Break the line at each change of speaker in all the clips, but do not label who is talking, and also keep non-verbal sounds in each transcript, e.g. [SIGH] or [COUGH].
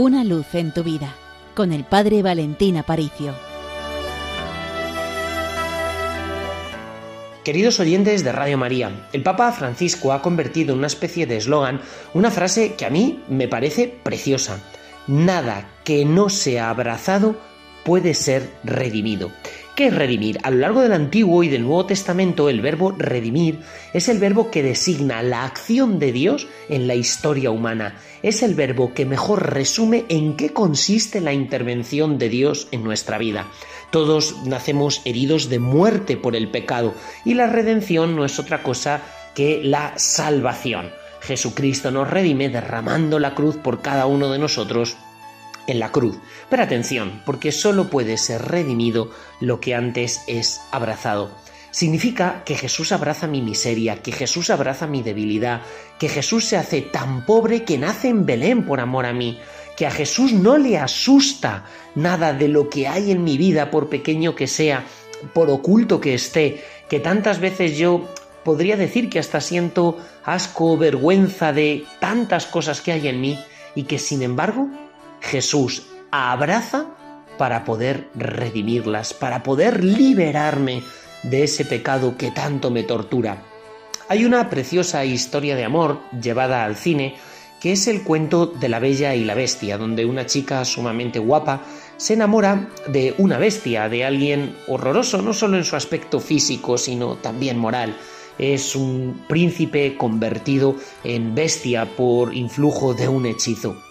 Una luz en tu vida con el Padre Valentín Aparicio.
Queridos oyentes de Radio María, el Papa Francisco ha convertido en una especie de eslogan una frase que a mí me parece preciosa. Nada que no sea abrazado puede ser redimido. ¿Qué es redimir? A lo largo del Antiguo y del Nuevo Testamento, el verbo redimir es el verbo que designa la acción de Dios en la historia humana. Es el verbo que mejor resume en qué consiste la intervención de Dios en nuestra vida. Todos nacemos heridos de muerte por el pecado y la redención no es otra cosa que la salvación. Jesucristo nos redime derramando la cruz por cada uno de nosotros en la cruz. Pero atención, porque solo puede ser redimido lo que antes es abrazado. Significa que Jesús abraza mi miseria, que Jesús abraza mi debilidad, que Jesús se hace tan pobre que nace en Belén por amor a mí, que a Jesús no le asusta nada de lo que hay en mi vida, por pequeño que sea, por oculto que esté, que tantas veces yo podría decir que hasta siento asco, vergüenza de tantas cosas que hay en mí, y que sin embargo Jesús abraza para poder redimirlas, para poder liberarme de ese pecado que tanto me tortura. Hay una preciosa historia de amor llevada al cine que es el cuento de la Bella y la Bestia, donde una chica sumamente guapa se enamora de una bestia, de alguien horroroso, no solo en su aspecto físico, sino también moral. Es un príncipe convertido en bestia por influjo de un hechizo.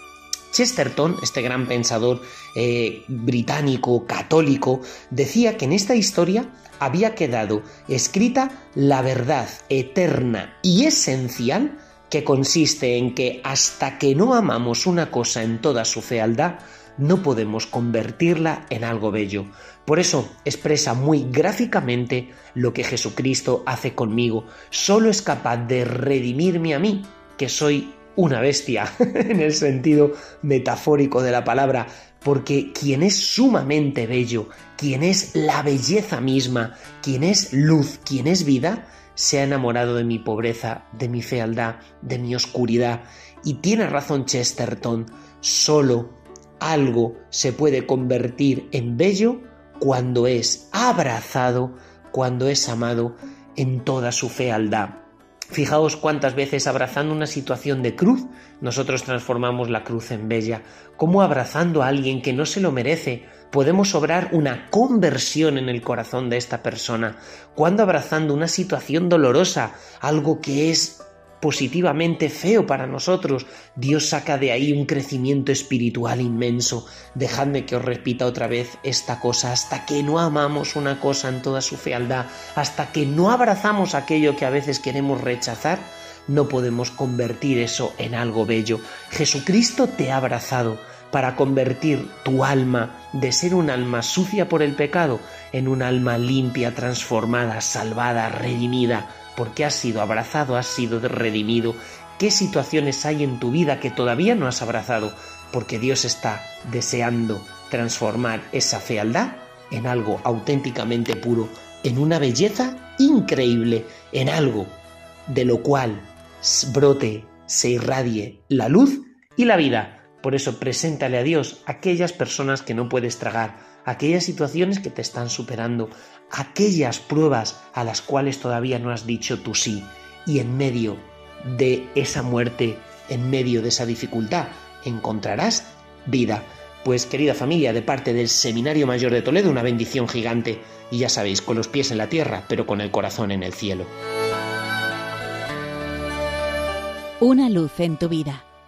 Chesterton, este gran pensador eh, británico católico, decía que en esta historia había quedado escrita la verdad eterna y esencial que consiste en que hasta que no amamos una cosa en toda su fealdad, no podemos convertirla en algo bello. Por eso expresa muy gráficamente lo que Jesucristo hace conmigo. Solo es capaz de redimirme a mí, que soy una bestia [LAUGHS] en el sentido metafórico de la palabra, porque quien es sumamente bello, quien es la belleza misma, quien es luz, quien es vida, se ha enamorado de mi pobreza, de mi fealdad, de mi oscuridad. Y tiene razón Chesterton, solo algo se puede convertir en bello cuando es abrazado, cuando es amado en toda su fealdad. Fijaos cuántas veces abrazando una situación de cruz, nosotros transformamos la cruz en bella, cómo abrazando a alguien que no se lo merece, podemos obrar una conversión en el corazón de esta persona, cuando abrazando una situación dolorosa, algo que es positivamente feo para nosotros, Dios saca de ahí un crecimiento espiritual inmenso. Dejadme que os repita otra vez esta cosa, hasta que no amamos una cosa en toda su fealdad, hasta que no abrazamos aquello que a veces queremos rechazar, no podemos convertir eso en algo bello. Jesucristo te ha abrazado para convertir tu alma de ser un alma sucia por el pecado en un alma limpia, transformada, salvada, redimida porque has sido abrazado, has sido redimido. ¿Qué situaciones hay en tu vida que todavía no has abrazado? Porque Dios está deseando transformar esa fealdad en algo auténticamente puro, en una belleza increíble, en algo de lo cual brote, se irradie la luz y la vida. Por eso preséntale a Dios aquellas personas que no puedes tragar, aquellas situaciones que te están superando, aquellas pruebas a las cuales todavía no has dicho tú sí, y en medio de esa muerte, en medio de esa dificultad, encontrarás vida. Pues querida familia, de parte del Seminario Mayor de Toledo, una bendición gigante, y ya sabéis, con los pies en la tierra, pero con el corazón en el cielo.
Una luz en tu vida,